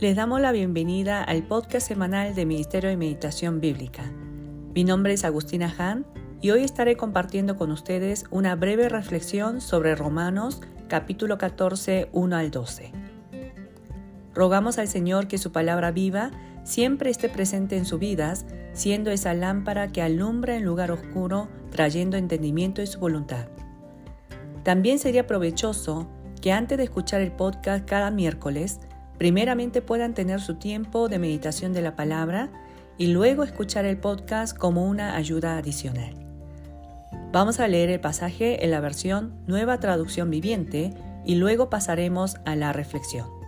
Les damos la bienvenida al podcast semanal de Ministerio de Meditación Bíblica. Mi nombre es Agustina Han y hoy estaré compartiendo con ustedes una breve reflexión sobre Romanos capítulo 14, 1 al 12. Rogamos al Señor que su palabra viva siempre esté presente en sus vidas, siendo esa lámpara que alumbra en lugar oscuro, trayendo entendimiento de su voluntad. También sería provechoso que antes de escuchar el podcast cada miércoles, primeramente puedan tener su tiempo de meditación de la palabra y luego escuchar el podcast como una ayuda adicional. Vamos a leer el pasaje en la versión Nueva Traducción Viviente y luego pasaremos a la reflexión.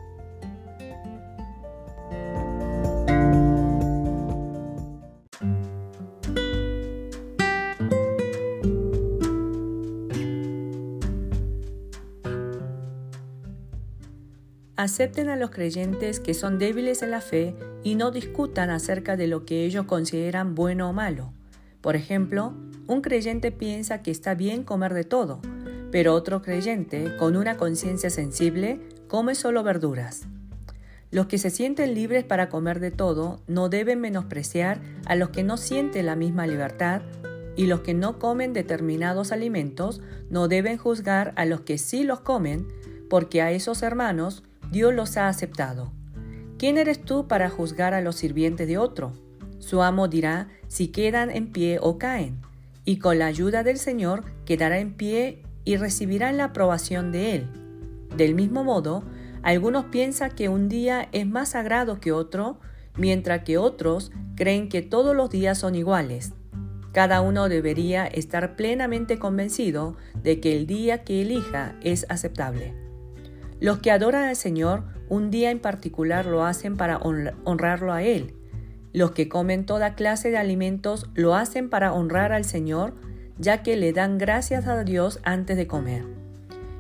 Acepten a los creyentes que son débiles en la fe y no discutan acerca de lo que ellos consideran bueno o malo. Por ejemplo, un creyente piensa que está bien comer de todo, pero otro creyente, con una conciencia sensible, come solo verduras. Los que se sienten libres para comer de todo no deben menospreciar a los que no sienten la misma libertad y los que no comen determinados alimentos no deben juzgar a los que sí los comen, porque a esos hermanos Dios los ha aceptado. ¿Quién eres tú para juzgar a los sirvientes de otro? Su amo dirá si quedan en pie o caen, y con la ayuda del Señor quedará en pie y recibirán la aprobación de Él. Del mismo modo, algunos piensan que un día es más sagrado que otro, mientras que otros creen que todos los días son iguales. Cada uno debería estar plenamente convencido de que el día que elija es aceptable. Los que adoran al Señor un día en particular lo hacen para honrarlo a Él. Los que comen toda clase de alimentos lo hacen para honrar al Señor, ya que le dan gracias a Dios antes de comer.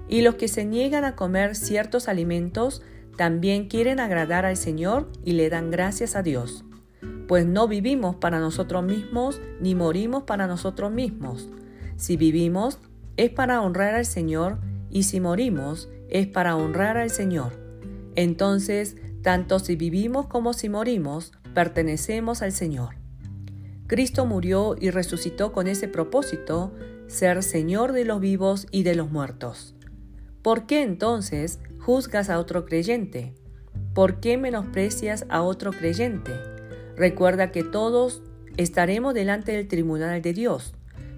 Y los que se niegan a comer ciertos alimentos también quieren agradar al Señor y le dan gracias a Dios. Pues no vivimos para nosotros mismos ni morimos para nosotros mismos. Si vivimos es para honrar al Señor y si morimos es para honrar al Señor. Entonces, tanto si vivimos como si morimos, pertenecemos al Señor. Cristo murió y resucitó con ese propósito, ser Señor de los vivos y de los muertos. ¿Por qué entonces juzgas a otro creyente? ¿Por qué menosprecias a otro creyente? Recuerda que todos estaremos delante del tribunal de Dios,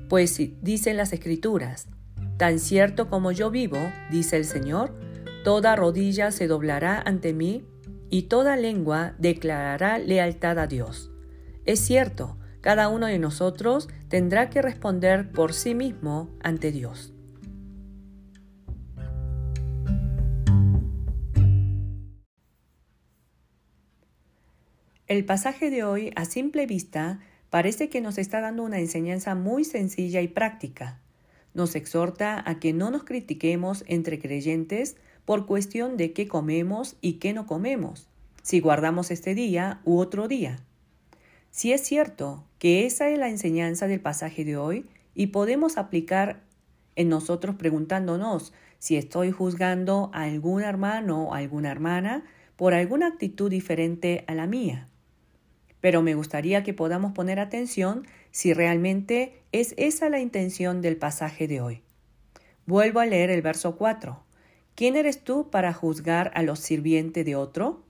pues dicen las escrituras, Tan cierto como yo vivo, dice el Señor, toda rodilla se doblará ante mí y toda lengua declarará lealtad a Dios. Es cierto, cada uno de nosotros tendrá que responder por sí mismo ante Dios. El pasaje de hoy, a simple vista, parece que nos está dando una enseñanza muy sencilla y práctica. Nos exhorta a que no nos critiquemos entre creyentes por cuestión de qué comemos y qué no comemos, si guardamos este día u otro día. Si es cierto que esa es la enseñanza del pasaje de hoy y podemos aplicar en nosotros preguntándonos si estoy juzgando a algún hermano o alguna hermana por alguna actitud diferente a la mía pero me gustaría que podamos poner atención si realmente es esa la intención del pasaje de hoy. Vuelvo a leer el verso 4. ¿Quién eres tú para juzgar a los sirvientes de otro?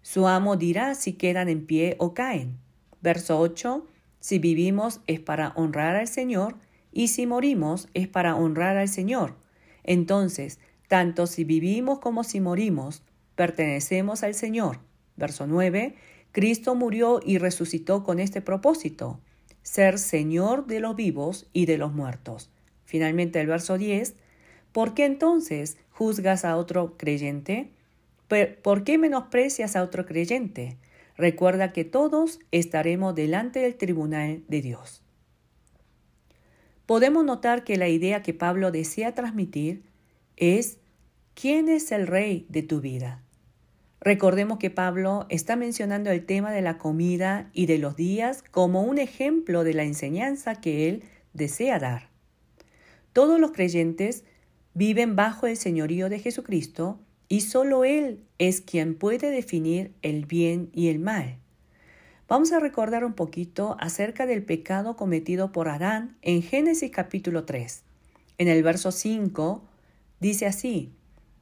Su amo dirá si quedan en pie o caen. Verso 8. Si vivimos es para honrar al Señor y si morimos es para honrar al Señor. Entonces, tanto si vivimos como si morimos, pertenecemos al Señor. Verso 9. Cristo murió y resucitó con este propósito, ser Señor de los vivos y de los muertos. Finalmente el verso 10, ¿por qué entonces juzgas a otro creyente? ¿Por qué menosprecias a otro creyente? Recuerda que todos estaremos delante del tribunal de Dios. Podemos notar que la idea que Pablo desea transmitir es ¿quién es el rey de tu vida? Recordemos que Pablo está mencionando el tema de la comida y de los días como un ejemplo de la enseñanza que él desea dar. Todos los creyentes viven bajo el señorío de Jesucristo y solo Él es quien puede definir el bien y el mal. Vamos a recordar un poquito acerca del pecado cometido por Adán en Génesis capítulo 3. En el verso 5 dice así,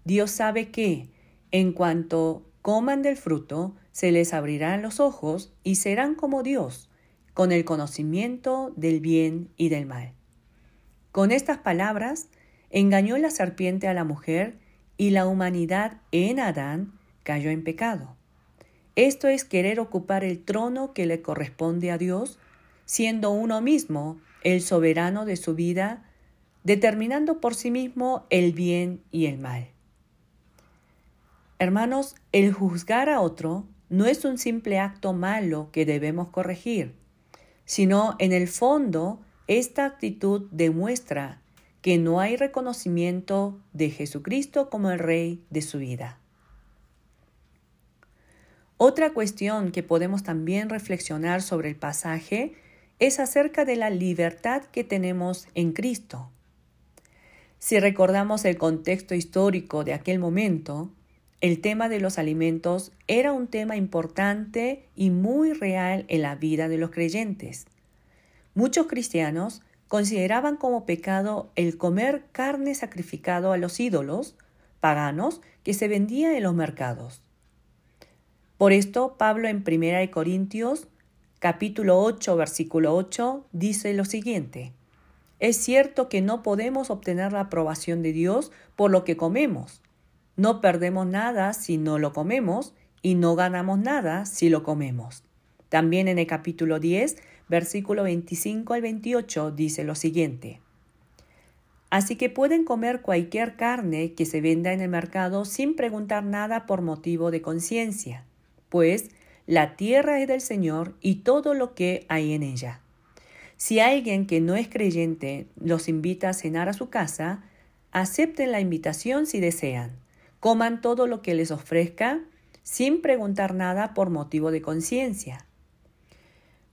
Dios sabe que, en cuanto coman del fruto, se les abrirán los ojos y serán como Dios, con el conocimiento del bien y del mal. Con estas palabras, engañó la serpiente a la mujer y la humanidad en Adán cayó en pecado. Esto es querer ocupar el trono que le corresponde a Dios, siendo uno mismo el soberano de su vida, determinando por sí mismo el bien y el mal. Hermanos, el juzgar a otro no es un simple acto malo que debemos corregir, sino en el fondo esta actitud demuestra que no hay reconocimiento de Jesucristo como el Rey de su vida. Otra cuestión que podemos también reflexionar sobre el pasaje es acerca de la libertad que tenemos en Cristo. Si recordamos el contexto histórico de aquel momento, el tema de los alimentos era un tema importante y muy real en la vida de los creyentes. Muchos cristianos consideraban como pecado el comer carne sacrificado a los ídolos paganos que se vendía en los mercados. Por esto, Pablo en 1 Corintios capítulo 8, versículo 8 dice lo siguiente: Es cierto que no podemos obtener la aprobación de Dios por lo que comemos. No perdemos nada si no lo comemos y no ganamos nada si lo comemos. También en el capítulo 10, versículo 25 al 28 dice lo siguiente: Así que pueden comer cualquier carne que se venda en el mercado sin preguntar nada por motivo de conciencia pues la tierra es del Señor y todo lo que hay en ella. Si alguien que no es creyente los invita a cenar a su casa, acepten la invitación si desean. Coman todo lo que les ofrezca sin preguntar nada por motivo de conciencia.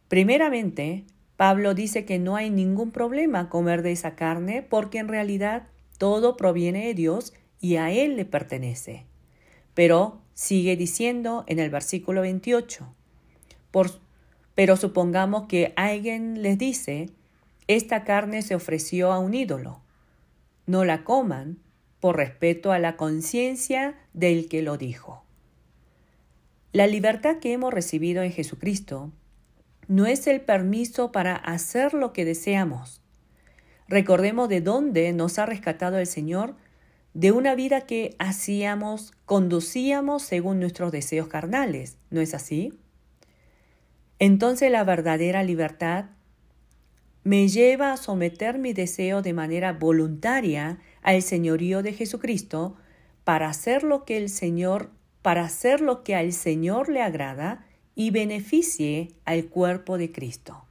Primeramente, Pablo dice que no hay ningún problema comer de esa carne porque en realidad todo proviene de Dios y a Él le pertenece. Pero sigue diciendo en el versículo 28, pero supongamos que alguien les dice, esta carne se ofreció a un ídolo. No la coman por respeto a la conciencia del que lo dijo. La libertad que hemos recibido en Jesucristo no es el permiso para hacer lo que deseamos. Recordemos de dónde nos ha rescatado el Señor de una vida que hacíamos, conducíamos según nuestros deseos carnales, ¿no es así? Entonces la verdadera libertad me lleva a someter mi deseo de manera voluntaria al señorío de Jesucristo para hacer lo que el Señor, para hacer lo que al Señor le agrada y beneficie al cuerpo de Cristo.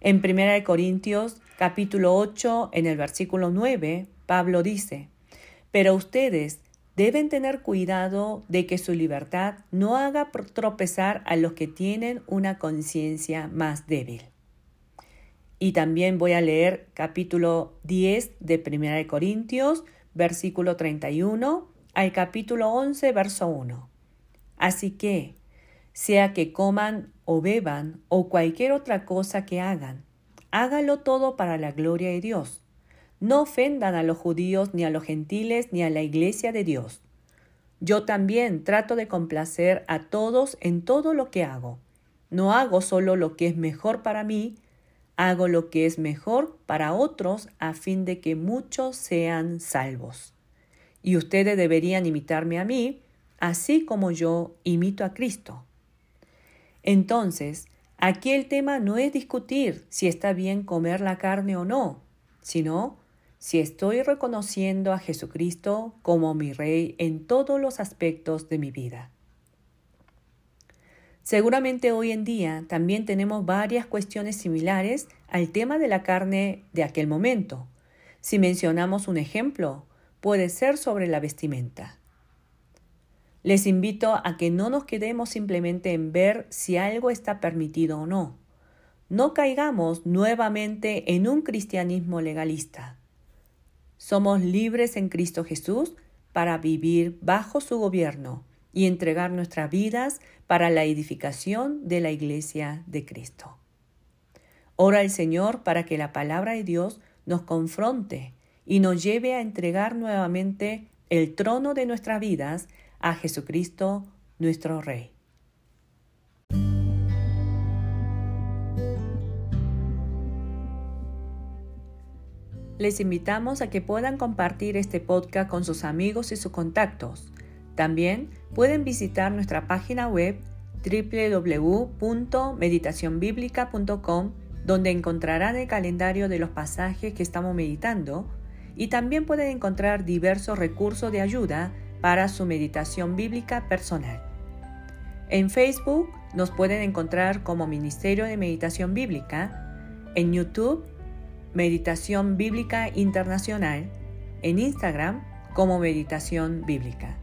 En 1 Corintios capítulo 8 en el versículo 9, Pablo dice: pero ustedes deben tener cuidado de que su libertad no haga tropezar a los que tienen una conciencia más débil. Y también voy a leer capítulo 10 de 1 Corintios, versículo 31, al capítulo 11, verso 1. Así que, sea que coman o beban o cualquier otra cosa que hagan, hágalo todo para la gloria de Dios no ofendan a los judíos ni a los gentiles ni a la iglesia de Dios. Yo también trato de complacer a todos en todo lo que hago. No hago solo lo que es mejor para mí, hago lo que es mejor para otros a fin de que muchos sean salvos. Y ustedes deberían imitarme a mí, así como yo imito a Cristo. Entonces, aquí el tema no es discutir si está bien comer la carne o no, sino si estoy reconociendo a Jesucristo como mi Rey en todos los aspectos de mi vida. Seguramente hoy en día también tenemos varias cuestiones similares al tema de la carne de aquel momento. Si mencionamos un ejemplo, puede ser sobre la vestimenta. Les invito a que no nos quedemos simplemente en ver si algo está permitido o no. No caigamos nuevamente en un cristianismo legalista. Somos libres en Cristo Jesús, para vivir bajo su gobierno y entregar nuestras vidas para la edificación de la iglesia de Cristo. Ora al Señor para que la palabra de Dios nos confronte y nos lleve a entregar nuevamente el trono de nuestras vidas a Jesucristo nuestro Rey. Les invitamos a que puedan compartir este podcast con sus amigos y sus contactos. También pueden visitar nuestra página web www.meditacionbiblica.com donde encontrarán el calendario de los pasajes que estamos meditando y también pueden encontrar diversos recursos de ayuda para su meditación bíblica personal. En Facebook nos pueden encontrar como Ministerio de Meditación Bíblica, en YouTube Meditación Bíblica Internacional, en Instagram como Meditación Bíblica.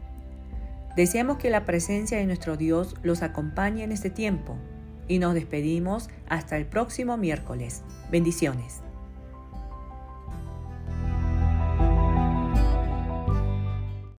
Deseamos que la presencia de nuestro Dios los acompañe en este tiempo y nos despedimos hasta el próximo miércoles. Bendiciones.